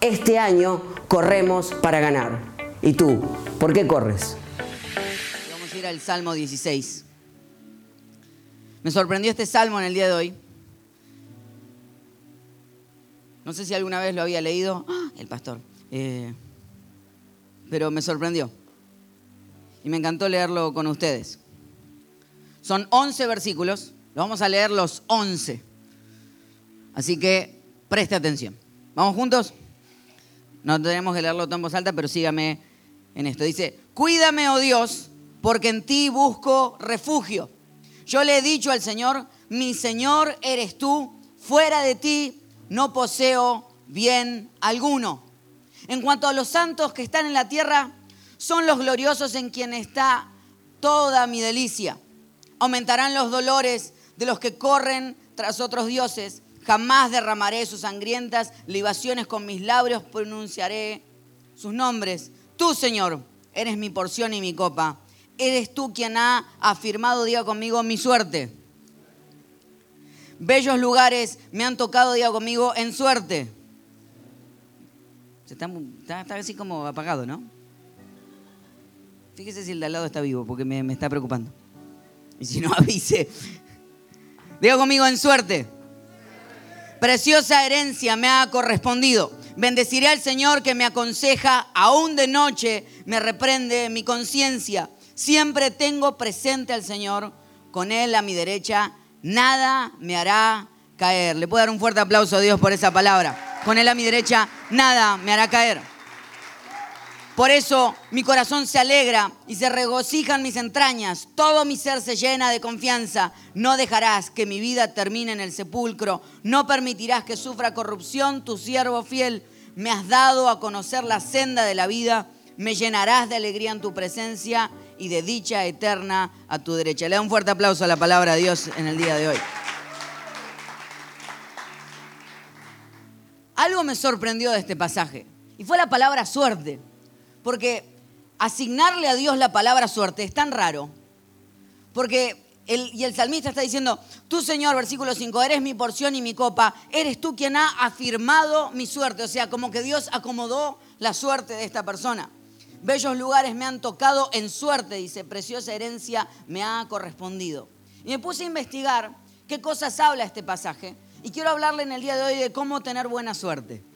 Este año corremos para ganar. ¿Y tú? ¿Por qué corres? Vamos a ir al Salmo 16. Me sorprendió este salmo en el día de hoy. No sé si alguna vez lo había leído, ¡Ah! el pastor, eh, pero me sorprendió. Y me encantó leerlo con ustedes. Son 11 versículos, los vamos a leer los 11. Así que preste atención. ¿Vamos juntos? No tenemos que leerlo en voz alta, pero sígame en esto. Dice, cuídame, oh Dios, porque en ti busco refugio. Yo le he dicho al Señor, mi Señor eres tú, fuera de ti no poseo bien alguno. En cuanto a los santos que están en la tierra, son los gloriosos en quien está toda mi delicia. Aumentarán los dolores de los que corren tras otros dioses. Jamás derramaré sus sangrientas libaciones con mis labios, pronunciaré sus nombres. Tú, Señor, eres mi porción y mi copa. Eres tú quien ha afirmado, diga conmigo, mi suerte. Bellos lugares me han tocado, diga conmigo, en suerte. Está, está, así como apagado, ¿no? Fíjese si el de al lado está vivo, porque me, me está preocupando. Y si no, avise. Diga conmigo, en suerte. Preciosa herencia me ha correspondido. Bendeciré al Señor que me aconseja, aún de noche me reprende mi conciencia. Siempre tengo presente al Señor, con Él a mi derecha nada me hará caer. Le puedo dar un fuerte aplauso a Dios por esa palabra. Con Él a mi derecha, nada me hará caer. Por eso mi corazón se alegra y se regocijan mis entrañas. Todo mi ser se llena de confianza. No dejarás que mi vida termine en el sepulcro. No permitirás que sufra corrupción tu siervo fiel. Me has dado a conocer la senda de la vida. Me llenarás de alegría en tu presencia y de dicha eterna a tu derecha. Le da un fuerte aplauso a la palabra de Dios en el día de hoy. Algo me sorprendió de este pasaje y fue la palabra suerte, porque asignarle a Dios la palabra suerte es tan raro, porque el, y el salmista está diciendo, tú Señor, versículo 5, eres mi porción y mi copa, eres tú quien ha afirmado mi suerte, o sea, como que Dios acomodó la suerte de esta persona. Bellos lugares me han tocado en suerte, dice, preciosa herencia me ha correspondido. Y me puse a investigar qué cosas habla este pasaje y quiero hablarle en el día de hoy de cómo tener buena suerte.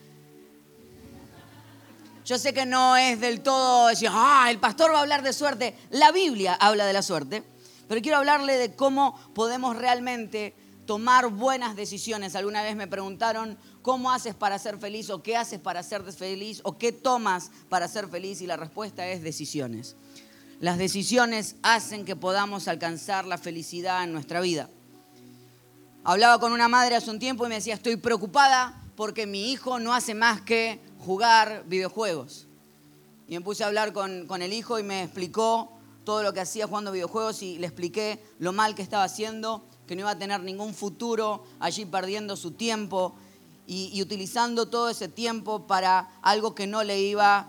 Yo sé que no es del todo decir, ah, el pastor va a hablar de suerte. La Biblia habla de la suerte, pero quiero hablarle de cómo podemos realmente tomar buenas decisiones. Alguna vez me preguntaron, ¿cómo haces para ser feliz? ¿O qué haces para ser feliz? ¿O qué tomas para ser feliz? Y la respuesta es decisiones. Las decisiones hacen que podamos alcanzar la felicidad en nuestra vida. Hablaba con una madre hace un tiempo y me decía, estoy preocupada porque mi hijo no hace más que jugar videojuegos. Y me puse a hablar con, con el hijo y me explicó todo lo que hacía jugando videojuegos y le expliqué lo mal que estaba haciendo, que no iba a tener ningún futuro allí perdiendo su tiempo y, utilizando todo ese tiempo para algo que no le iba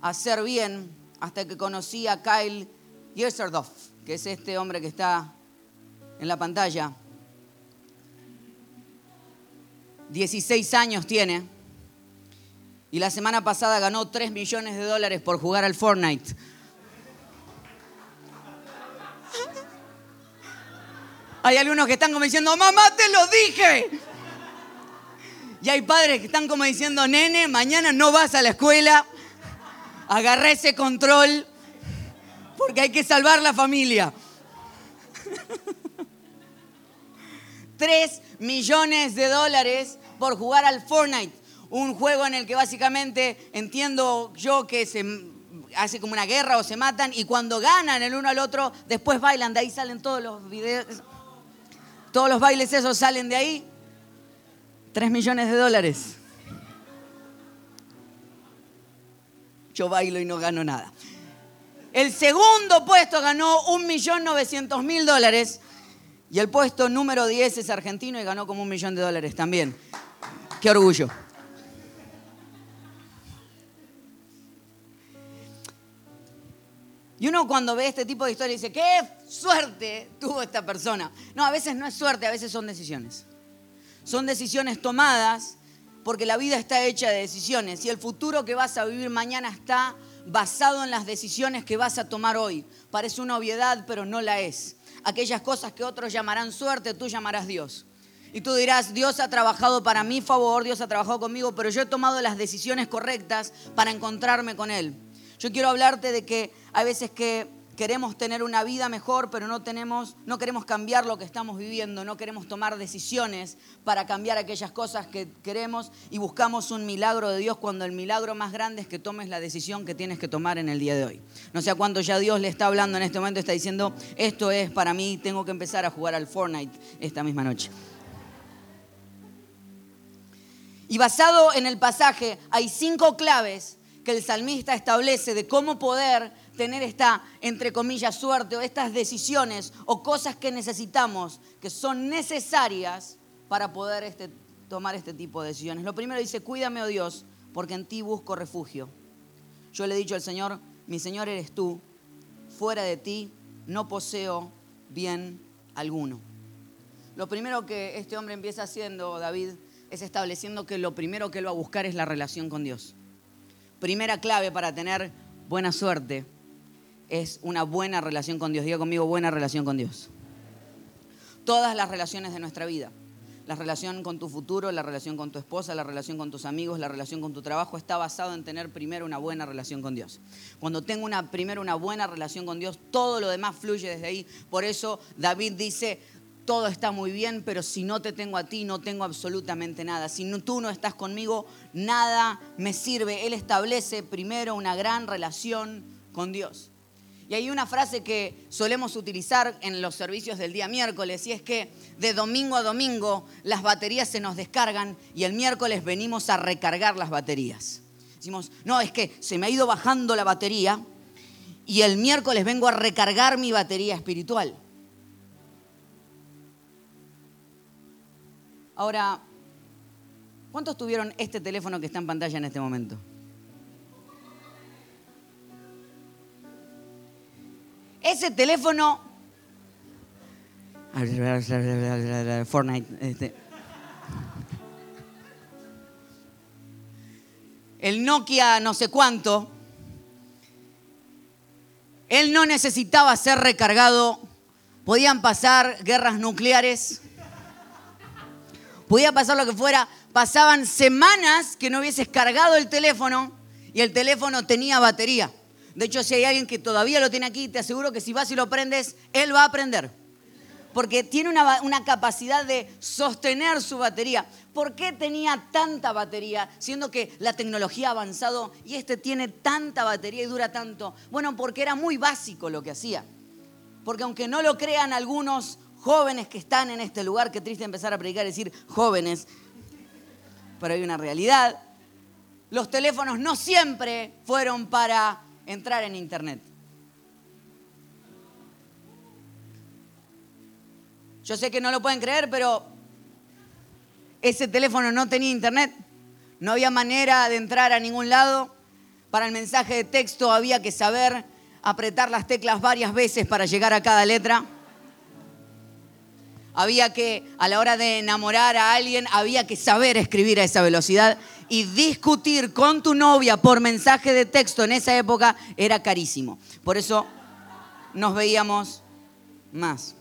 a hacer bien hasta que conocí a Kyle Yeserdoff, que es este hombre que está en la pantalla. 16 años tiene y la semana pasada ganó 3 millones de dólares por jugar al Fortnite. Hay algunos que están como diciendo, mamá, te lo dije. Y hay padres que están como diciendo, nene, mañana no vas a la escuela, agarra ese control, porque hay que salvar la familia. Tres millones de dólares por jugar al Fortnite, un juego en el que básicamente entiendo yo que se hace como una guerra o se matan y cuando ganan el uno al otro, después bailan, de ahí salen todos los videos, todos los bailes esos salen de ahí. Tres millones de dólares. Yo bailo y no gano nada. El segundo puesto ganó 1.900.000 dólares y el puesto número 10 es argentino y ganó como un millón de dólares también. Qué orgullo. Y uno cuando ve este tipo de historias dice, qué suerte tuvo esta persona. No, a veces no es suerte, a veces son decisiones. Son decisiones tomadas porque la vida está hecha de decisiones y el futuro que vas a vivir mañana está basado en las decisiones que vas a tomar hoy. Parece una obviedad, pero no la es. Aquellas cosas que otros llamarán suerte, tú llamarás Dios. Y tú dirás, Dios ha trabajado para mi favor, Dios ha trabajado conmigo, pero yo he tomado las decisiones correctas para encontrarme con Él. Yo quiero hablarte de que hay veces que queremos tener una vida mejor, pero no tenemos, no queremos cambiar lo que estamos viviendo, no queremos tomar decisiones para cambiar aquellas cosas que queremos y buscamos un milagro de Dios cuando el milagro más grande es que tomes la decisión que tienes que tomar en el día de hoy. No sé a cuánto ya Dios le está hablando en este momento, está diciendo, esto es para mí, tengo que empezar a jugar al Fortnite esta misma noche. Y basado en el pasaje, hay cinco claves que el salmista establece de cómo poder tener esta, entre comillas, suerte o estas decisiones o cosas que necesitamos, que son necesarias para poder este, tomar este tipo de decisiones. Lo primero dice, cuídame, oh Dios, porque en ti busco refugio. Yo le he dicho al Señor, mi Señor eres tú, fuera de ti no poseo bien alguno. Lo primero que este hombre empieza haciendo, David, es estableciendo que lo primero que él va a buscar es la relación con Dios. Primera clave para tener buena suerte es una buena relación con Dios. Diga conmigo, buena relación con Dios. Todas las relaciones de nuestra vida, la relación con tu futuro, la relación con tu esposa, la relación con tus amigos, la relación con tu trabajo, está basado en tener primero una buena relación con Dios. Cuando tengo una, primero una buena relación con Dios, todo lo demás fluye desde ahí. Por eso David dice, todo está muy bien, pero si no te tengo a ti, no tengo absolutamente nada. Si tú no estás conmigo, nada me sirve. Él establece primero una gran relación con Dios. Y hay una frase que solemos utilizar en los servicios del día miércoles y es que de domingo a domingo las baterías se nos descargan y el miércoles venimos a recargar las baterías. Decimos, no, es que se me ha ido bajando la batería y el miércoles vengo a recargar mi batería espiritual. Ahora, ¿cuántos tuvieron este teléfono que está en pantalla en este momento? Ese teléfono. Fortnite. Este. El Nokia no sé cuánto. Él no necesitaba ser recargado. Podían pasar guerras nucleares. Podía pasar lo que fuera. Pasaban semanas que no hubieses cargado el teléfono y el teléfono tenía batería. De hecho, si hay alguien que todavía lo tiene aquí, te aseguro que si vas y lo prendes, él va a aprender. Porque tiene una, capacidad de sostener su batería. ¿Por qué tenía tanta batería, siendo que la tecnología ha avanzado y este tiene tanta batería y dura tanto? Bueno, porque era muy básico lo que hacía. Porque aunque no lo crean algunos jóvenes que están en este lugar, qué triste empezar a predicar y decir jóvenes, pero hay una realidad los teléfonos no siempre fueron para entrar en Internet. Yo sé que no lo pueden creer, pero ese teléfono no tenía Internet. No había manera de entrar a ningún lado. Para el mensaje de texto había que saber apretar las teclas varias veces para llegar a cada letra. Había que, a la hora de enamorar a alguien, había que saber escribir a esa velocidad y discutir con tu novia por mensaje de texto en esa época era carísimo. Por eso nos veíamos más.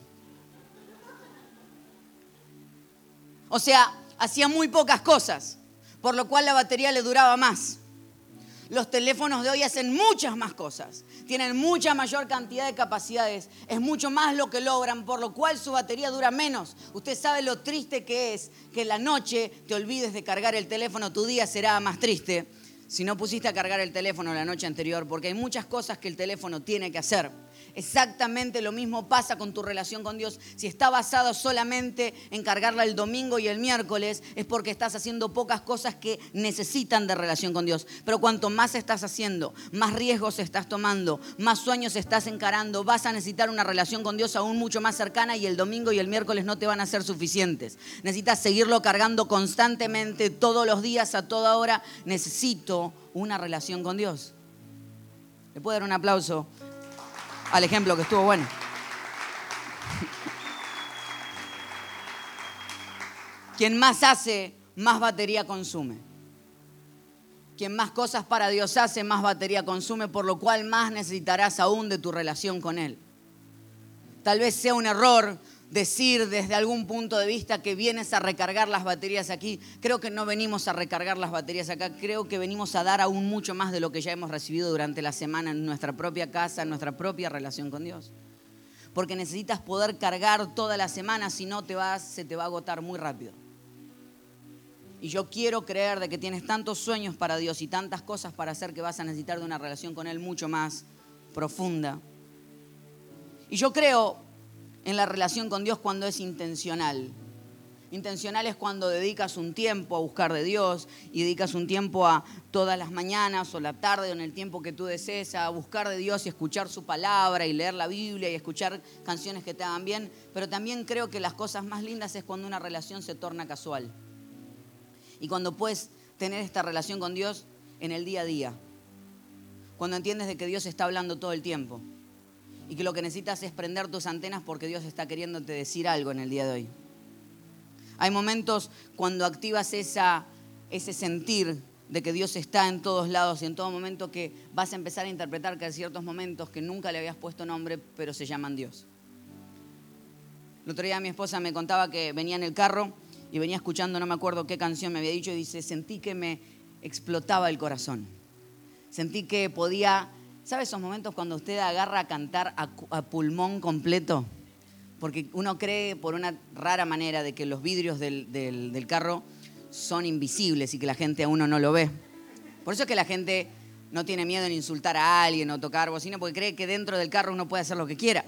O sea, hacía muy pocas cosas, por lo cual la batería le duraba más. Los teléfonos de hoy hacen muchas más cosas, tienen mucha mayor cantidad de capacidades, es mucho más lo que logran, por lo cual su batería dura menos. Usted sabe lo triste que es que la noche te olvides de cargar el teléfono, tu día será más triste si no pusiste a cargar el teléfono la noche anterior, porque hay muchas cosas que el teléfono tiene que hacer. Exactamente lo mismo pasa con tu relación con Dios. Si está basado solamente en cargarla el domingo y el miércoles, es porque estás haciendo pocas cosas que necesitan de relación con Dios. Pero cuanto más estás haciendo, más riesgos estás tomando, más sueños estás encarando, vas a necesitar una relación con Dios aún mucho más cercana y el domingo y el miércoles no te van a ser suficientes. Necesitas seguirlo cargando constantemente, todos los días, a toda hora. Necesito una relación con Dios. ¿Le puedo dar un aplauso al ejemplo que estuvo bueno? Quien más hace, más batería consume. Quien más cosas para Dios hace, más batería consume, por lo cual más necesitarás aún de tu relación con Él. Tal vez sea un error decir desde algún punto de vista que vienes a recargar las baterías aquí. Creo que no venimos a recargar las baterías acá, creo que venimos a dar aún mucho más de lo que ya hemos recibido durante la semana en nuestra propia casa, en nuestra propia relación con Dios. Porque necesitas poder cargar toda la semana, si no te vas, se te va a agotar muy rápido. Y yo quiero creer de que tienes tantos sueños para Dios y tantas cosas para hacer que vas a necesitar de una relación con Él mucho más profunda. Y yo creo en la relación con Dios cuando es intencional. Intencional es cuando dedicas un tiempo a buscar de Dios y dedicas un tiempo a todas las mañanas o la tarde o en el tiempo que tú desees a buscar de Dios y escuchar su palabra y leer la Biblia y escuchar canciones que te hagan bien. Pero también creo que las cosas más lindas es cuando una relación se torna casual. Y cuando puedes tener esta relación con Dios en el día a día. Cuando entiendes de que Dios está hablando todo el tiempo y que lo que necesitas es prender tus antenas porque Dios está queriéndote decir algo en el día de hoy. Hay momentos cuando activas esa, ese sentir de que Dios está en todos lados y en todo momento que vas a empezar a interpretar que hay ciertos momentos que nunca le habías puesto nombre, pero se llaman Dios. El otro día mi esposa me contaba que venía en el carro y venía escuchando, no me acuerdo qué canción me había dicho, y dice, sentí que me explotaba el corazón. Sentí que podía ¿Sabe esos momentos cuando usted agarra a cantar a, pulmón completo? Porque uno cree por una rara manera de que los vidrios del, carro son invisibles y que la gente a uno no lo ve. Por eso es que la gente no tiene miedo en insultar a alguien o tocar bocina, porque cree que dentro del carro uno puede hacer lo que quiera.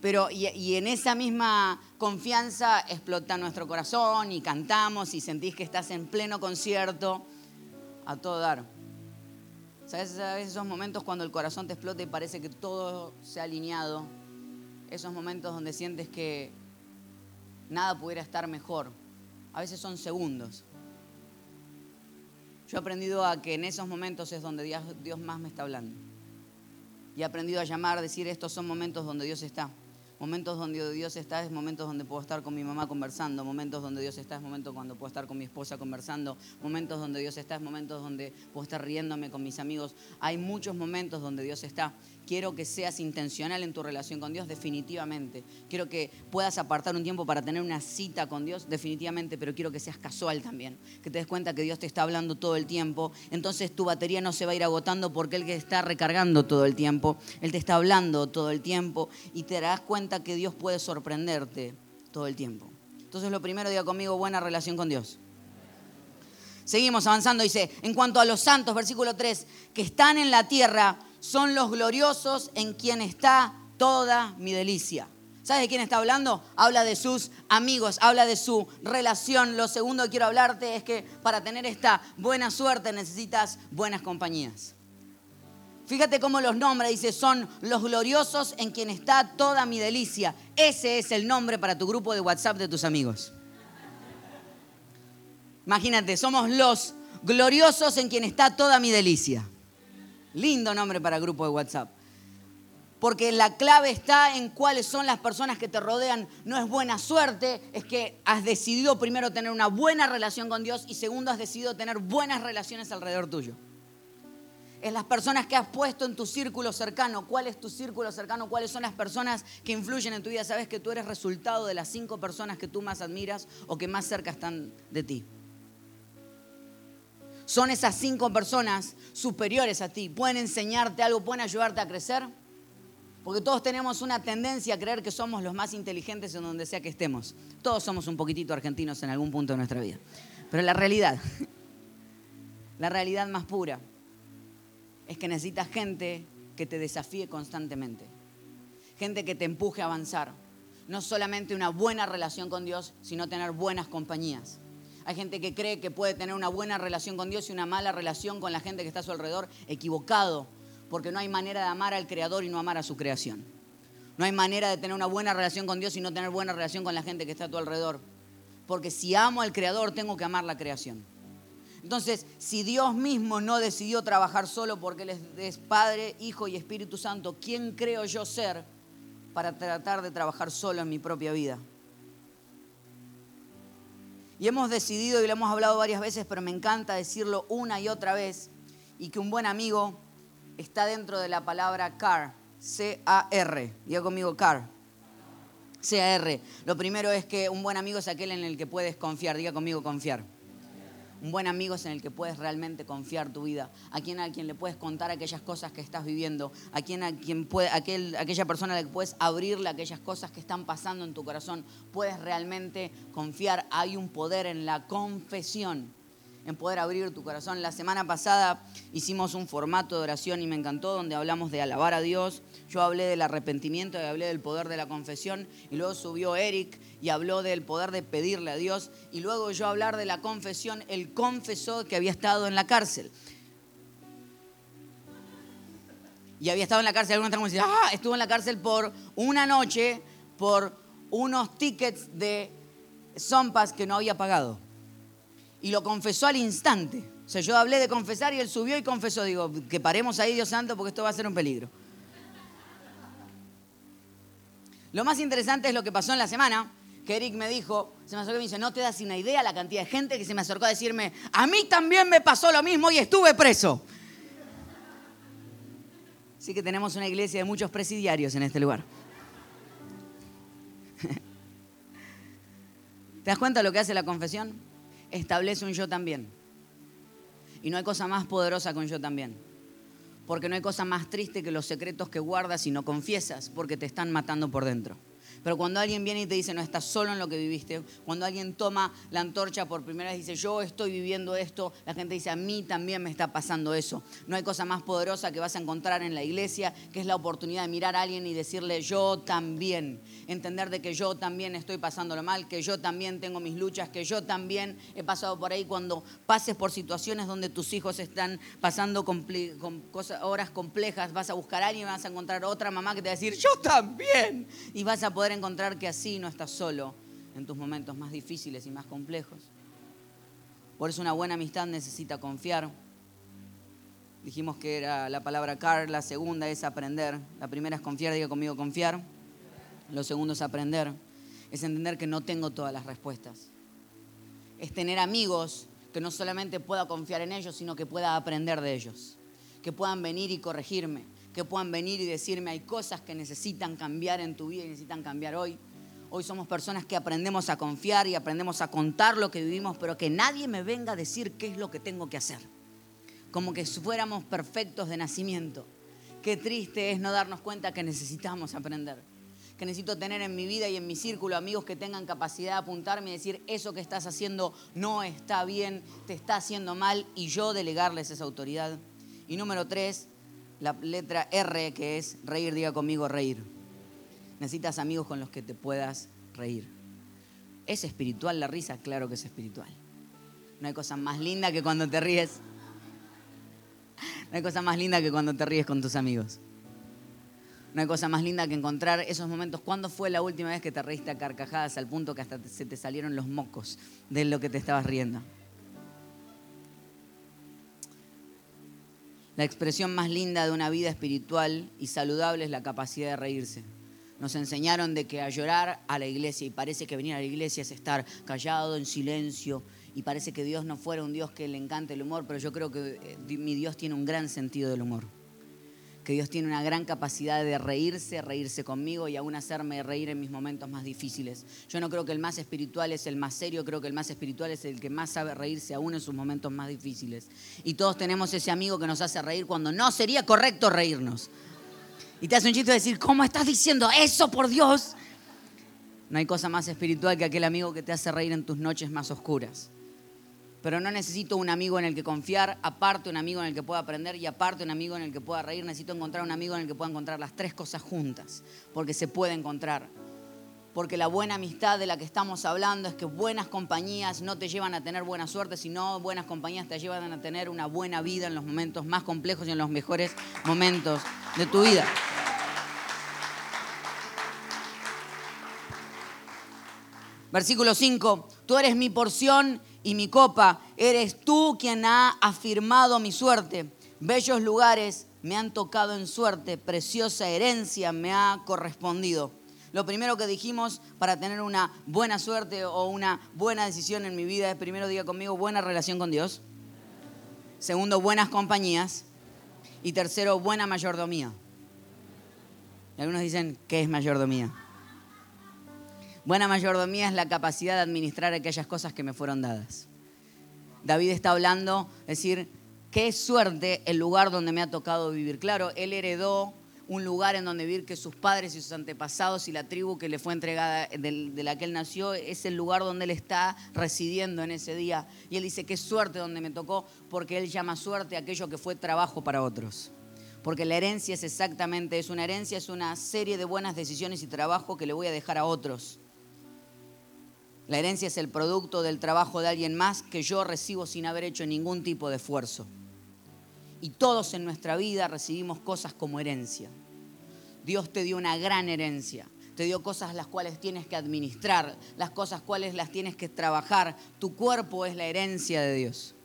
Pero, y, y, en esa misma confianza explota nuestro corazón y cantamos y sentís que estás en pleno concierto a todo dar. ¿Sabes? Esos momentos cuando el corazón te explota y parece que todo se ha alineado. Esos momentos donde sientes que nada pudiera estar mejor. A veces son segundos. Yo he aprendido a que en esos momentos es donde Dios, Dios más me está hablando. Y he aprendido a llamar, a decir, estos son momentos donde Dios está. Momentos donde Dios está es momentos donde puedo estar con mi mamá conversando. Momentos donde Dios está es momentos cuando puedo estar con mi esposa conversando. Momentos donde Dios está es momentos donde puedo estar riéndome con mis amigos. Hay muchos momentos donde Dios está. Quiero que seas intencional en tu relación con Dios, definitivamente. Quiero que puedas apartar un tiempo para tener una cita con Dios, definitivamente, pero quiero que seas casual también. Que te des cuenta que Dios te está hablando todo el tiempo. Entonces tu batería no se va a ir agotando porque Él que está recargando todo el tiempo. Él te está hablando todo el tiempo y te darás cuenta que Dios puede sorprenderte todo el tiempo. Entonces lo primero, diga conmigo, buena relación con Dios. Seguimos avanzando, dice, en cuanto a los santos, versículo 3, que están en la tierra, son los gloriosos en quien está toda mi delicia. ¿Sabes de quién está hablando? Habla de sus amigos, habla de su relación. Lo segundo que quiero hablarte es que para tener esta buena suerte necesitas buenas compañías. Fíjate cómo los nombra, dice, son los gloriosos en quien está toda mi delicia. Ese es el nombre para tu grupo de WhatsApp de tus amigos. Imagínate, somos los gloriosos en quien está toda mi delicia. Lindo nombre para grupo de WhatsApp. Porque la clave está en cuáles son las personas que te rodean. No es buena suerte, es que has decidido primero tener una buena relación con Dios y segundo has decidido tener buenas relaciones alrededor tuyo. Es las personas que has puesto en tu círculo cercano. ¿Cuál es tu círculo cercano? ¿Cuáles son las personas que influyen en tu vida? Sabes que tú eres resultado de las cinco personas que tú más admiras o que más cerca están de ti son esas cinco personas superiores a ti. Pueden enseñarte algo, pueden ayudarte a crecer. Porque todos tenemos una tendencia a creer que somos los más inteligentes en donde sea que estemos. Todos somos un poquitito argentinos en algún punto de nuestra vida. Pero la realidad, la realidad más pura, es que necesitas gente que te desafíe constantemente. Gente que te empuje a avanzar. No solamente una buena relación con Dios, sino tener buenas compañías. Hay gente que cree que puede tener una buena relación con Dios y una mala relación con la gente que está a su alrededor, equivocado, porque no hay manera de amar al Creador y no amar a su creación. No hay manera de tener una buena relación con Dios y no tener buena relación con la gente que está a tu alrededor. Porque si amo al Creador, tengo que amar la creación. Entonces, si Dios mismo no decidió trabajar solo porque Él es Padre, Hijo y Espíritu Santo, ¿quién creo yo ser para tratar de trabajar solo en mi propia vida? Y hemos decidido, y lo hemos hablado varias veces, pero me encanta decirlo una y otra vez, y que un buen amigo está dentro de la palabra CAR, C-A-R. Diga conmigo CAR. C-A-R. Lo primero es que un buen amigo es aquel en el que puedes confiar. Diga conmigo confiar. Un buen amigo es en el que puedes realmente confiar tu vida, a quien, a quien le puedes contar aquellas cosas que estás viviendo, a quien, a quien puede, aquel, aquella persona a la que puedes abrirle aquellas cosas que están pasando en tu corazón. Puedes realmente confiar. Hay un poder en la confesión en poder abrir tu corazón. La semana pasada hicimos un formato de oración y me encantó donde hablamos de alabar a Dios. Yo hablé del arrepentimiento y hablé del poder de la confesión y luego subió Eric y habló del poder de pedirle a Dios y luego yo hablar de la confesión, él confesó que había estado en la cárcel. Y había estado en la cárcel, algunos están como ah, estuvo en la cárcel por una noche por unos tickets de Zompas que no había pagado y lo confesó al instante. O sea, yo hablé de confesar y él subió y confesó. Digo, que paremos ahí, Dios santo, porque esto va a ser un peligro. Lo más interesante es lo que pasó en la semana, Eric me dijo, se me acercó y me dice, no te das una idea la cantidad de gente que se me acercó a decirme, a mí también me pasó lo mismo y estuve preso. Así que tenemos una iglesia de muchos presidiarios en este lugar. ¿Te das cuenta de lo que hace la confesión? Establece un yo también. Y no hay cosa más poderosa que un yo también. Porque no hay cosa más triste que los secretos que guardas y no confiesas porque te están matando por dentro. Pero cuando alguien viene y te dice, no estás solo en lo que viviste, cuando alguien toma la antorcha por primera vez y dice, yo estoy viviendo esto, la gente dice, a mí también me está pasando eso. No hay cosa más poderosa que vas a encontrar en la iglesia, que es la oportunidad de mirar a alguien y decirle, yo también. Entender de que yo también estoy pasándolo mal, que yo también tengo mis luchas, que yo también he pasado por ahí. Cuando pases por situaciones donde tus hijos están pasando con cosas, horas complejas, vas a buscar a alguien y vas a encontrar otra mamá que te va a decir, yo también. Y vas a encontrar que así no estás solo en tus momentos más difíciles y más complejos. Por eso una buena amistad necesita confiar. Dijimos que era la palabra car, la segunda es aprender. La primera es confiar, diga conmigo confiar. Lo segundo es aprender. Es entender que no tengo todas las respuestas. Es tener amigos que no solamente pueda confiar en ellos, sino que pueda aprender de ellos. Que puedan venir y corregirme que puedan venir y decirme hay cosas que necesitan cambiar en tu vida y necesitan cambiar hoy. Hoy somos personas que aprendemos a confiar y aprendemos a contar lo que vivimos, pero que nadie me venga a decir qué es lo que tengo que hacer. Como que fuéramos perfectos de nacimiento. Qué triste es no darnos cuenta que necesitamos aprender. Que necesito tener en mi vida y en mi círculo amigos que tengan capacidad de apuntarme y decir, eso que estás haciendo no está bien, te está haciendo mal, y yo delegarles esa autoridad. Y número tres, la letra R, que es reír, diga conmigo reír. necesitas amigos con los que te puedas reír. ¿Es espiritual la risa? Claro que es espiritual. No hay cosa más linda que cuando te ríes. No hay cosa más linda que cuando te ríes con tus amigos. No hay cosa más linda que encontrar esos momentos. ¿Cuándo fue la última vez que te reíste a carcajadas al punto que hasta se te salieron los mocos de lo que te estabas riendo? La expresión más linda de una vida espiritual y saludable es la capacidad de reírse. Nos enseñaron de que a llorar a la iglesia y parece que venir a la iglesia es estar callado, en silencio y parece que Dios no fuera un Dios que le encante el humor, pero yo creo que eh, mi Dios tiene un gran sentido del humor que Dios tiene una gran capacidad de reírse, reírse conmigo y aún hacerme reír en mis momentos más difíciles. Yo no creo que el más espiritual es el más serio, creo que el más espiritual es el que más sabe reírse aún en sus momentos más difíciles. Y todos tenemos ese amigo que nos hace reír cuando no sería correcto reírnos. Y te hace un chiste de decir, ¿cómo estás diciendo eso, por Dios? No hay cosa más espiritual que aquel amigo que te hace reír en tus noches más oscuras pero no necesito un amigo en el que confiar, aparte un amigo en el que pueda aprender y aparte un amigo en el que pueda reír. Necesito encontrar un amigo en el que pueda encontrar las tres cosas juntas, porque se puede encontrar. Porque la buena amistad de la que estamos hablando es que buenas compañías no te llevan a tener buena suerte, sino buenas compañías te llevan a tener una buena vida en los momentos más complejos y en los mejores momentos de tu vida. Versículo 5, tú eres mi porción y mi copa. Eres tú quien ha afirmado mi suerte. Bellos lugares me han tocado en suerte, preciosa herencia me ha correspondido. Lo primero que dijimos para tener una buena suerte o una buena decisión en mi vida es, primero diga conmigo, buena relación con Dios. Segundo, buenas compañías. Y tercero, buena mayordomía. Y algunos dicen, ¿qué es mayordomía? Buena mayordomía es la capacidad de administrar aquellas cosas que me fueron dadas. David está hablando, es decir, qué suerte el lugar donde me ha tocado vivir. Claro, él heredó un lugar en donde vivir que sus padres y sus antepasados y la tribu que le fue entregada de, la que él nació es el lugar donde él está residiendo en ese día. Y él dice, qué suerte donde me tocó, porque él llama suerte aquello que fue trabajo para otros. Porque la herencia es exactamente, es una herencia, es una serie de buenas decisiones y trabajo que le voy a dejar a otros. La herencia es el producto del trabajo de alguien más que yo recibo sin haber hecho ningún tipo de esfuerzo. Y todos en nuestra vida recibimos cosas como herencia. Dios te dio una gran herencia. Te dio cosas las cuales tienes que administrar, las cosas cuales las tienes que trabajar. Tu cuerpo es la herencia de Dios.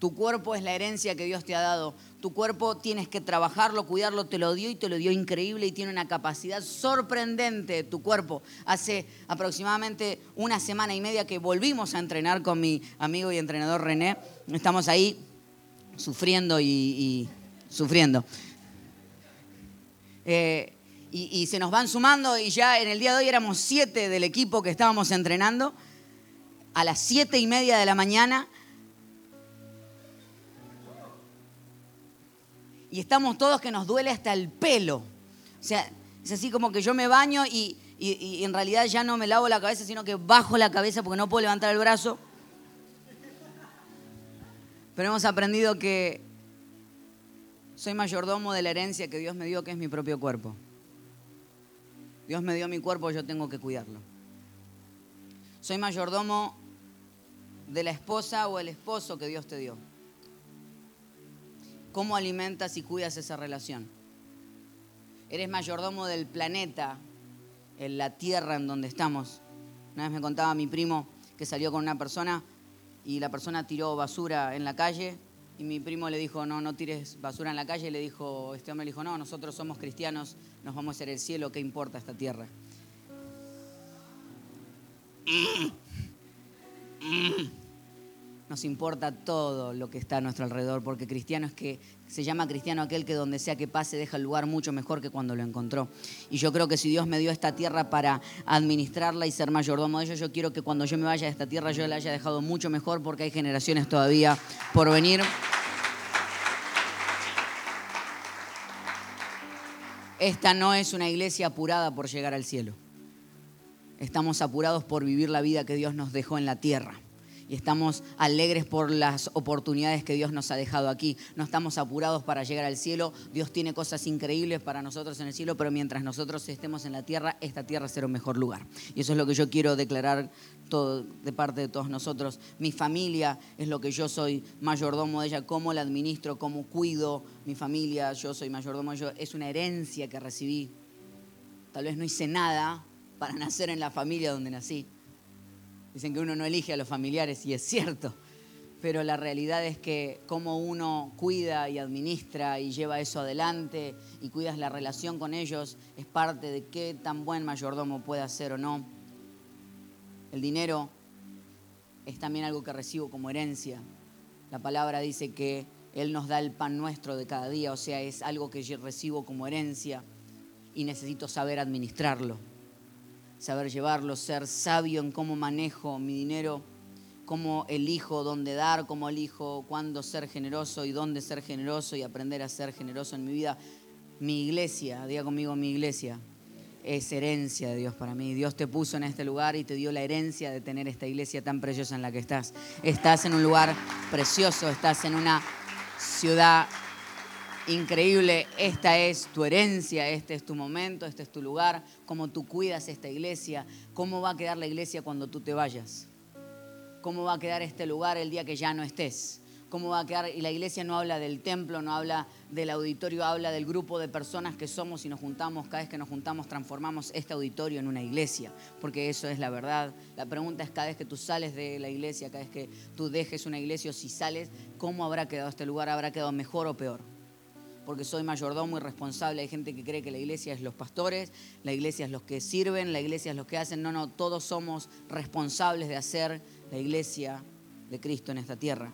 Tu cuerpo es la herencia que Dios te ha dado. Tu cuerpo tienes que trabajarlo, cuidarlo, te lo dio y te lo dio increíble y tiene una capacidad sorprendente tu cuerpo. Hace aproximadamente una semana y media que volvimos a entrenar con mi amigo y entrenador René. Estamos ahí sufriendo y, sufriendo. Eh, y, y se nos van sumando y ya en el día de hoy éramos siete del equipo que estábamos entrenando. A las siete y media de la mañana y estamos todos que nos duele hasta el pelo. O sea, es así como que yo me baño y, en realidad ya no me lavo la cabeza, sino que bajo la cabeza porque no puedo levantar el brazo. Pero hemos aprendido que soy mayordomo de la herencia que Dios me dio, que es mi propio cuerpo. Dios me dio mi cuerpo, yo tengo que cuidarlo. Soy mayordomo de la esposa o el esposo que Dios te dio. ¿Cómo alimentas y cuidas esa relación? Eres mayordomo del planeta, en la tierra en donde estamos. Una vez me contaba mi primo que salió con una persona y la persona tiró basura en la calle y mi primo le dijo, no, no tires basura en la calle. Y le dijo, este hombre le dijo, no, nosotros somos cristianos, nos vamos a hacer el cielo, ¿qué importa esta tierra? Nos importa todo lo que está a nuestro alrededor, porque cristiano es que se llama cristiano aquel que donde sea que pase deja el lugar mucho mejor que cuando lo encontró. Y yo creo que si Dios me dio esta tierra para administrarla y ser mayordomo de ella, yo quiero que cuando yo me vaya de esta tierra yo la haya dejado mucho mejor porque hay generaciones todavía por venir. Esta no es una iglesia apurada por llegar al cielo. Estamos apurados por vivir la vida que Dios nos dejó en la tierra y estamos alegres por las oportunidades que Dios nos ha dejado aquí. No estamos apurados para llegar al cielo. Dios tiene cosas increíbles para nosotros en el cielo, pero mientras nosotros estemos en la tierra, esta tierra será un mejor lugar. Y eso es lo que yo quiero declarar de parte de todos nosotros. Mi familia es lo que yo soy mayordomo de ella, cómo la administro, cómo cuido mi familia. Yo soy mayordomo ella. Es una herencia que recibí. Tal vez no hice nada para nacer en la familia donde nací Dicen que uno no elige a los familiares y es cierto, pero la realidad es que como uno cuida y administra y lleva eso adelante y cuidas la relación con ellos es parte de qué tan buen mayordomo puede ser o no. El dinero es también algo que recibo como herencia. La palabra dice que Él nos da el pan nuestro de cada día, o sea, es algo que yo recibo como herencia y necesito saber administrarlo saber llevarlo, ser sabio en cómo manejo mi dinero, cómo elijo dónde dar, cómo elijo cuándo ser generoso y dónde ser generoso y aprender a ser generoso en mi vida. Mi iglesia, diga conmigo mi iglesia, es herencia de Dios para mí. Dios te puso en este lugar y te dio la herencia de tener esta iglesia tan preciosa en la que estás. Estás en un lugar precioso, estás en una ciudad increíble, esta es tu herencia, este es tu momento, este es tu lugar, cómo tú cuidas esta iglesia, cómo va a quedar la iglesia cuando tú te vayas, cómo va a quedar este lugar el día que ya no estés, cómo va a quedar, y la iglesia no habla del templo, no habla del auditorio, habla del grupo de personas que somos y nos juntamos, cada vez que nos juntamos transformamos este auditorio en una iglesia, porque eso es la verdad. La pregunta es cada vez que tú sales de la iglesia, cada vez que tú dejes una iglesia o si sales, ¿cómo habrá quedado este lugar? ¿Habrá quedado mejor o peor? Porque soy mayordomo y responsable. Hay gente que cree que la iglesia es los pastores, la iglesia es los que sirven, la iglesia es los que hacen. No, no, todos somos responsables de hacer la iglesia de Cristo en esta tierra.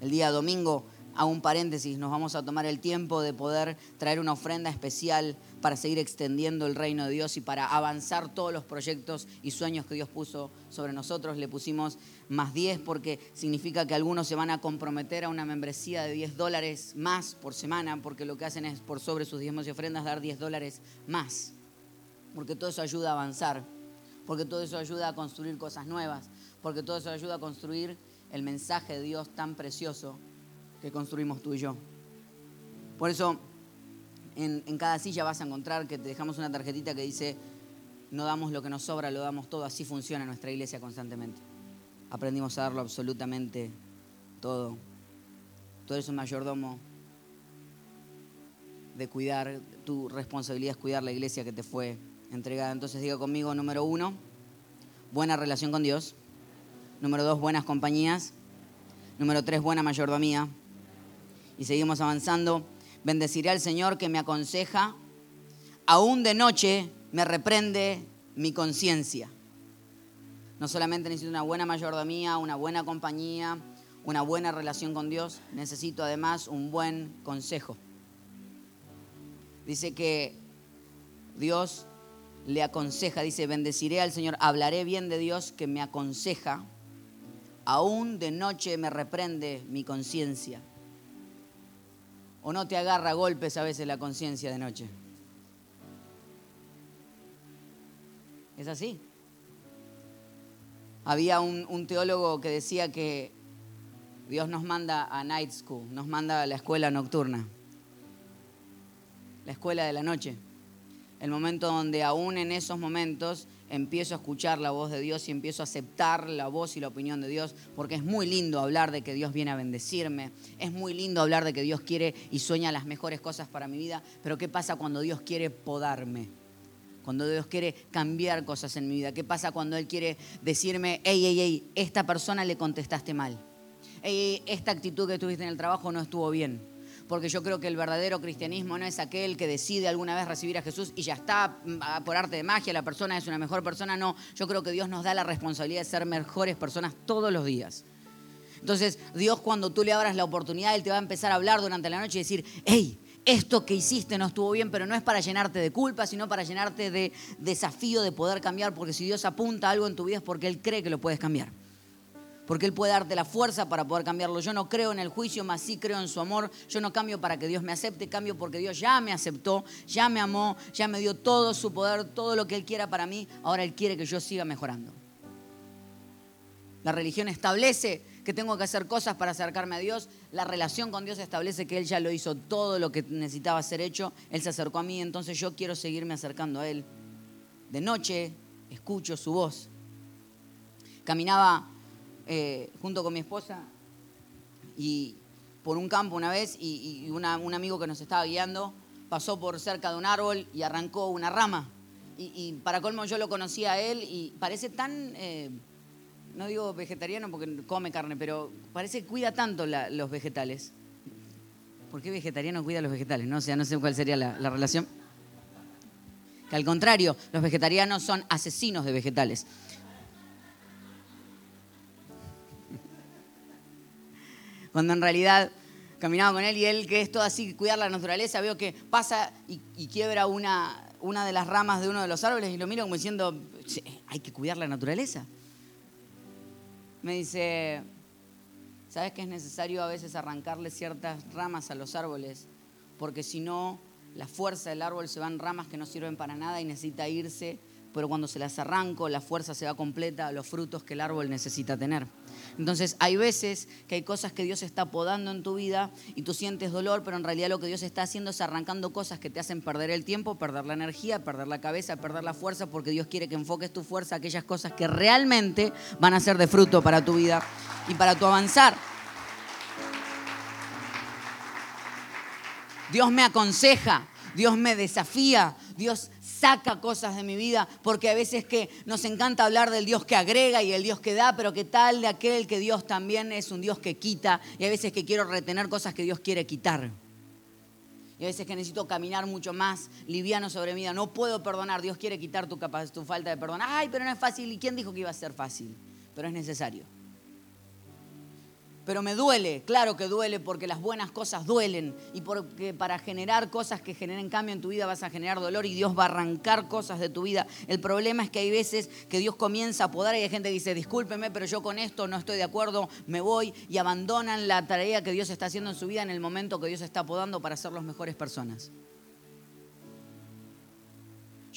El día domingo hago un paréntesis, nos vamos a tomar el tiempo de poder traer una ofrenda especial para seguir extendiendo el reino de Dios y para avanzar todos los proyectos y sueños que Dios puso sobre nosotros. Le pusimos más 10 porque significa que algunos se van a comprometer a una membresía de 10 dólares más por semana, porque lo que hacen es por sobre sus diezmos y ofrendas dar 10 dólares más, porque todo eso ayuda a avanzar, porque todo eso ayuda a construir cosas nuevas, porque todo eso ayuda a construir el mensaje de Dios tan precioso que construimos tú y yo. Por eso, en, cada silla vas a encontrar que te dejamos una tarjetita que dice, no damos lo que nos sobra, lo damos todo. Así funciona nuestra iglesia constantemente. Aprendimos a darlo absolutamente todo. Tú eres un mayordomo de cuidar, tu responsabilidad es cuidar la iglesia que te fue entregada. Entonces diga conmigo, número uno, buena relación con Dios. Número dos, buenas compañías. Número tres, buena mayordomía. Y seguimos avanzando. Bendeciré al Señor que me aconseja. Aún de noche me reprende mi conciencia. No solamente necesito una buena mayordomía, una buena compañía, una buena relación con Dios, necesito además un buen consejo. Dice que Dios le aconseja, dice, bendeciré al Señor, hablaré bien de Dios que me aconseja, aún de noche me reprende mi conciencia. ¿O no te agarra golpes a veces la conciencia de noche? ¿Es así? Había un, teólogo que decía que Dios nos manda a night school, nos manda a la escuela nocturna, la escuela de la noche. El momento donde aún en esos momentos empiezo a escuchar la voz de Dios y empiezo a aceptar la voz y la opinión de Dios, porque es muy lindo hablar de que Dios viene a bendecirme, es muy lindo hablar de que Dios quiere y sueña las mejores cosas para mi vida, pero ¿qué pasa cuando Dios quiere podarme? Cuando Dios quiere cambiar cosas en mi vida, ¿qué pasa cuando Él quiere decirme, hey, hey, hey, esta persona le contestaste mal? Hey, esta actitud que tuviste en el trabajo no estuvo bien porque yo creo que el verdadero cristianismo no es aquel que decide alguna vez recibir a Jesús y ya está mm, por arte de magia, la persona es una mejor persona. No, yo creo que Dios nos da la responsabilidad de ser mejores personas todos los días. Entonces, Dios cuando tú le abras la oportunidad, Él te va a empezar a hablar durante la noche y decir, hey, esto que hiciste no estuvo bien, pero no es para llenarte de culpa, sino para llenarte de desafío de poder cambiar, porque si Dios apunta algo en tu vida es porque Él cree que lo puedes cambiar porque Él puede darte la fuerza para poder cambiarlo. Yo no creo en el juicio, más sí creo en su amor. Yo no cambio para que Dios me acepte, cambio porque Dios ya me aceptó, ya me amó, ya me dio todo su poder, todo lo que Él quiera para mí. Ahora Él quiere que yo siga mejorando. La religión establece que tengo que hacer cosas para acercarme a Dios. La relación con Dios establece que Él ya lo hizo todo lo que necesitaba ser hecho. Él se acercó a mí, entonces yo quiero seguirme acercando a Él. De noche escucho su voz. Caminaba eh, junto con mi esposa y por un campo una vez y, un amigo que nos estaba guiando pasó por cerca de un árbol y arrancó una rama. Y, para colmo yo lo conocía a él y parece tan, eh, no digo vegetariano porque come carne, pero parece que cuida tanto los vegetales. ¿Por qué vegetariano cuida los vegetales? No, o sea, no sé cuál sería la, la relación. Que al contrario, los vegetarianos son asesinos de vegetales. Cuando en realidad caminaba con él y él, que es todo así, cuidar la naturaleza, veo que pasa y, quiebra una, una de las ramas de uno de los árboles y lo miro como diciendo, hay que cuidar la naturaleza. Me dice, ¿sabes que es necesario a veces arrancarle ciertas ramas a los árboles? Porque si no, la fuerza del árbol se va en ramas que no sirven para nada y necesita irse, pero cuando se las arranco, la fuerza se va completa a los frutos que el árbol necesita tener. Entonces hay veces que hay cosas que Dios está podando en tu vida y tú sientes dolor, pero en realidad lo que Dios está haciendo es arrancando cosas que te hacen perder el tiempo, perder la energía, perder la cabeza, perder la fuerza, porque Dios quiere que enfoques tu fuerza a aquellas cosas que realmente van a ser de fruto para tu vida y para tu avanzar. Dios me aconseja, Dios me desafía, Dios saca cosas de mi vida, porque a veces que nos encanta hablar del Dios que agrega y el Dios que da, pero qué tal de aquel que Dios también es un Dios que quita, y a veces que quiero retener cosas que Dios quiere quitar. Y a veces que necesito caminar mucho más liviano sobre mi vida. No puedo perdonar. Dios quiere quitar tu, tu falta de perdonar. Ay, pero no es fácil. ¿Y quién dijo que iba a ser fácil? Pero es necesario pero me duele, claro que duele porque las buenas cosas duelen y porque para generar cosas que generen cambio en tu vida vas a generar dolor y Dios va a arrancar cosas de tu vida. El problema es que hay veces que Dios comienza a podar y hay gente que dice, discúlpeme, pero yo con esto no estoy de acuerdo, me voy y abandonan la tarea que Dios está haciendo en su vida en el momento que Dios está podando para ser las mejores personas.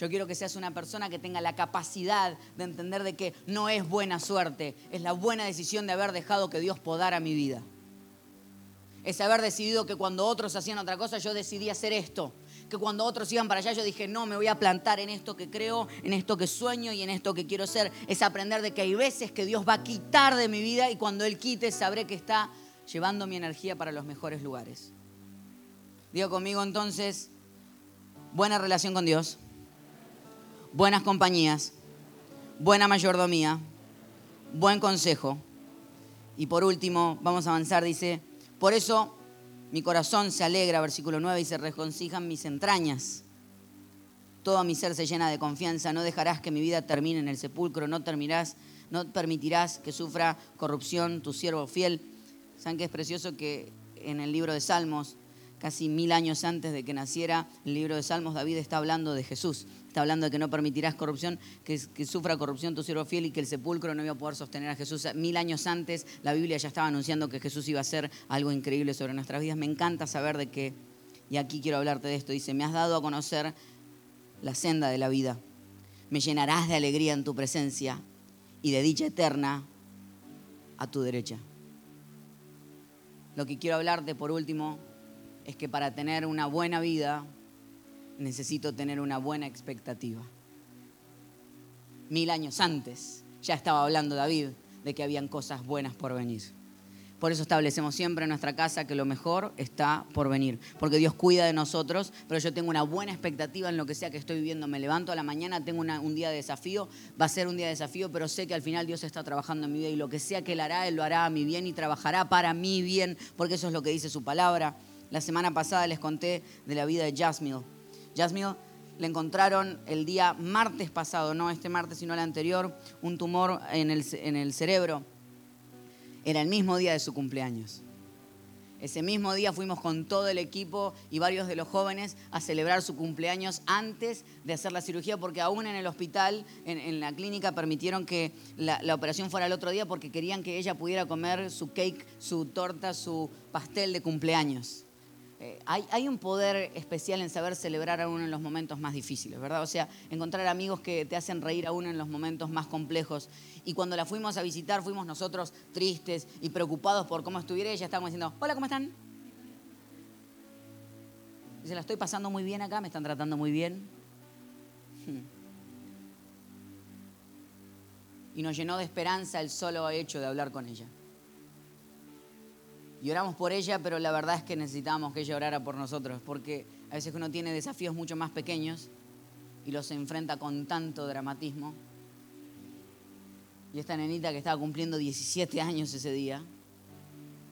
Yo quiero que seas una persona que tenga la capacidad de entender de que no es buena suerte, es la buena decisión de haber dejado que Dios podara mi vida. Es haber decidido que cuando otros hacían otra cosa, yo decidí hacer esto. Que cuando otros iban para allá, yo dije, no, me voy a plantar en esto que creo, en esto que sueño y en esto que quiero ser. Es aprender de que hay veces que Dios va a quitar de mi vida y cuando Él quite, sabré que está llevando mi energía para los mejores lugares. Digo conmigo entonces, buena relación con Dios buenas compañías, buena mayordomía, buen consejo. Y por último, vamos a avanzar, dice, por eso mi corazón se alegra, versículo 9, y se regocijan mis entrañas. Todo mi ser se llena de confianza, no dejarás que mi vida termine en el sepulcro, no, terminarás, no permitirás que sufra corrupción tu siervo fiel. ¿Saben qué es precioso que en el libro de Salmos, casi mil años antes de que naciera el libro de Salmos, David está hablando de Jesús. Está hablando de que no permitirás corrupción, que, sufra corrupción tu siervo fiel y que el sepulcro no iba a poder sostener a Jesús. Mil años antes la Biblia ya estaba anunciando que Jesús iba a hacer algo increíble sobre nuestras vidas. Me encanta saber de que, y aquí quiero hablarte de esto, dice, me has dado a conocer la senda de la vida. Me llenarás de alegría en tu presencia y de dicha eterna a tu derecha. Lo que quiero hablarte por último es que para tener una buena vida necesito tener una buena expectativa. Mil años antes ya estaba hablando David de que habían cosas buenas por venir. Por eso establecemos siempre en nuestra casa que lo mejor está por venir. Porque Dios cuida de nosotros, pero yo tengo una buena expectativa en lo que sea que estoy viviendo. Me levanto a la mañana, tengo un día de desafío, va a ser un día de desafío, pero sé que al final Dios está trabajando en mi vida y lo que sea que Él hará, Él lo hará a mi bien y trabajará para mi bien, porque eso es lo que dice su palabra. La semana pasada les conté de la vida de Jasmine Jasmine le encontraron el día martes pasado, no este martes, sino el anterior, un tumor en el, cerebro. Era el mismo día de su cumpleaños. Ese mismo día fuimos con todo el equipo y varios de los jóvenes a celebrar su cumpleaños antes de hacer la cirugía, porque aún en el hospital, en, la clínica, permitieron que la, operación fuera el otro día porque querían que ella pudiera comer su cake, su torta, su pastel de cumpleaños. Eh, hay, un poder especial en saber celebrar a uno en los momentos más difíciles, ¿verdad? O sea, encontrar amigos que te hacen reír a uno en los momentos más complejos. Y cuando la fuimos a visitar, fuimos nosotros tristes y preocupados por cómo estuviera ella, estábamos diciendo, hola, ¿cómo están? Dice, la estoy pasando muy bien acá, me están tratando muy bien. Hmm. Y nos llenó de esperanza el solo hecho de hablar con ella. Y oramos por ella, pero la verdad es que necesitábamos que ella orara por nosotros, porque a veces uno tiene desafíos mucho más pequeños y los enfrenta con tanto dramatismo. Y esta nenita que estaba cumpliendo 17 años ese día,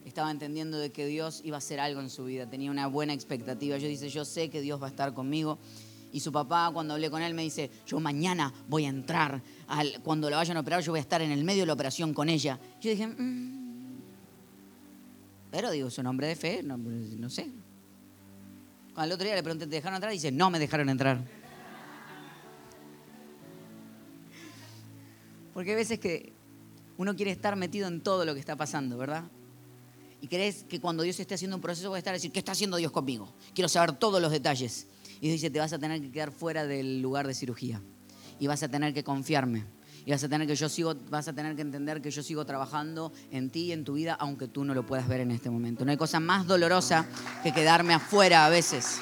estaba entendiendo de que Dios iba a hacer algo en su vida, tenía una buena expectativa. Yo dice, yo sé que Dios va a estar conmigo. Y su papá, cuando hablé con él, me dice, yo mañana voy a entrar, al, cuando la vayan a operar, yo voy a estar en el medio de la operación con ella. Yo dije, mm, pero digo, su nombre de fe, no, no sé. El otro día le pregunté, ¿te dejaron entrar? dice, no me dejaron entrar. Porque hay veces que uno quiere estar metido en todo lo que está pasando, ¿verdad? Y crees que cuando Dios esté haciendo un proceso va a estar a decir, ¿qué está haciendo Dios conmigo? Quiero saber todos los detalles. Y dice, te vas a tener que quedar fuera del lugar de cirugía. Y vas a tener que confiarme y vas a tener que yo sigo, vas a tener que entender que yo sigo trabajando en ti y en tu vida, aunque tú no lo puedas ver en este momento. No hay cosa más dolorosa que quedarme afuera a veces.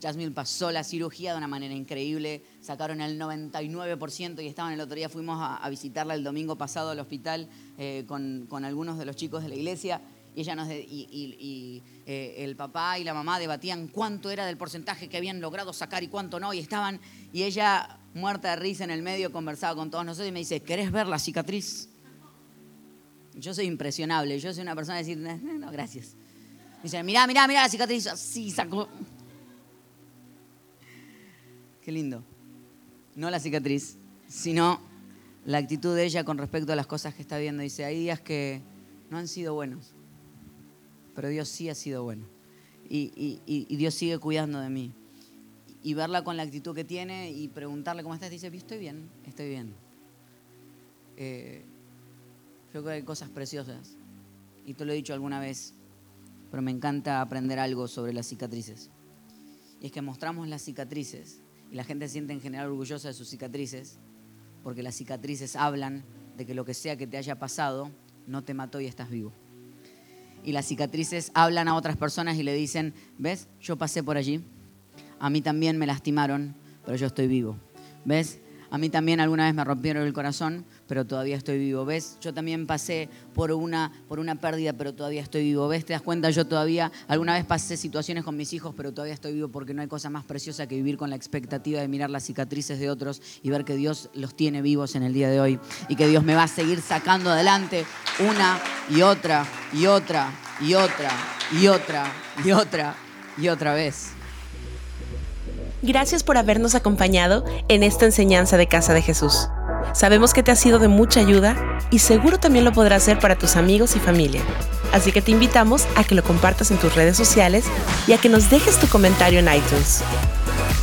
Jasmine pasó la cirugía de una manera increíble, sacaron el 99% y estaban el otro día, fuimos a, visitarla el domingo pasado al hospital eh, con, con algunos de los chicos de la iglesia y, ella y, eh, el papá y la mamá debatían cuánto era del porcentaje que habían logrado sacar y cuánto no, y estaban, y ella, muerta de risa en el medio, conversaba con todos nosotros y me dice, ¿querés ver la cicatriz? Yo soy impresionable, yo soy una persona de decir, no, gracias. Dice, mirá, mirá, mirá la cicatriz, sí, sacó. Qué lindo. No la cicatriz, sino la actitud de ella con respecto a las cosas que está viendo. Dice, hay días que no han sido buenos pero Dios sí ha sido bueno. Y, Dios sigue cuidando de mí. Y verla con la actitud que tiene y preguntarle cómo estás, dice, estoy bien, estoy bien. Eh, yo creo que hay cosas preciosas. Y te lo he dicho alguna vez, pero me encanta aprender algo sobre las cicatrices. Y es que mostramos las cicatrices y la gente se siente en general orgullosa de sus cicatrices, porque las cicatrices hablan de que lo que sea que te haya pasado no te mató y estás vivo y las cicatrices hablan a otras personas y le dicen, ¿ves? Yo pasé por allí, a mí también me lastimaron, pero yo estoy vivo. ¿Ves? A mí también alguna vez me rompieron el corazón, pero todavía estoy vivo. ¿Ves? Yo también pasé por una, por una pérdida, pero todavía estoy vivo. ¿Ves? ¿Te das cuenta? Yo todavía, alguna vez pasé situaciones con mis hijos, pero todavía estoy vivo porque no hay cosa más preciosa que vivir con la expectativa de mirar las cicatrices de otros y ver que Dios los tiene vivos en el día de hoy y que Dios me va a seguir sacando adelante una y otra y otra y otra y otra y otra y otra vez. Gracias por habernos acompañado en esta enseñanza de Casa de Jesús. Sabemos que te ha sido de mucha ayuda y seguro también lo podrás hacer para tus amigos y familia. Así que te invitamos a que lo compartas en tus redes sociales y a que nos dejes tu comentario en iTunes.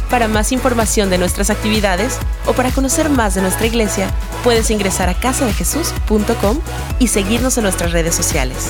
Para más información de nuestras actividades o para conocer más de nuestra iglesia, puedes ingresar a casadejesús.com y seguirnos en nuestras redes sociales.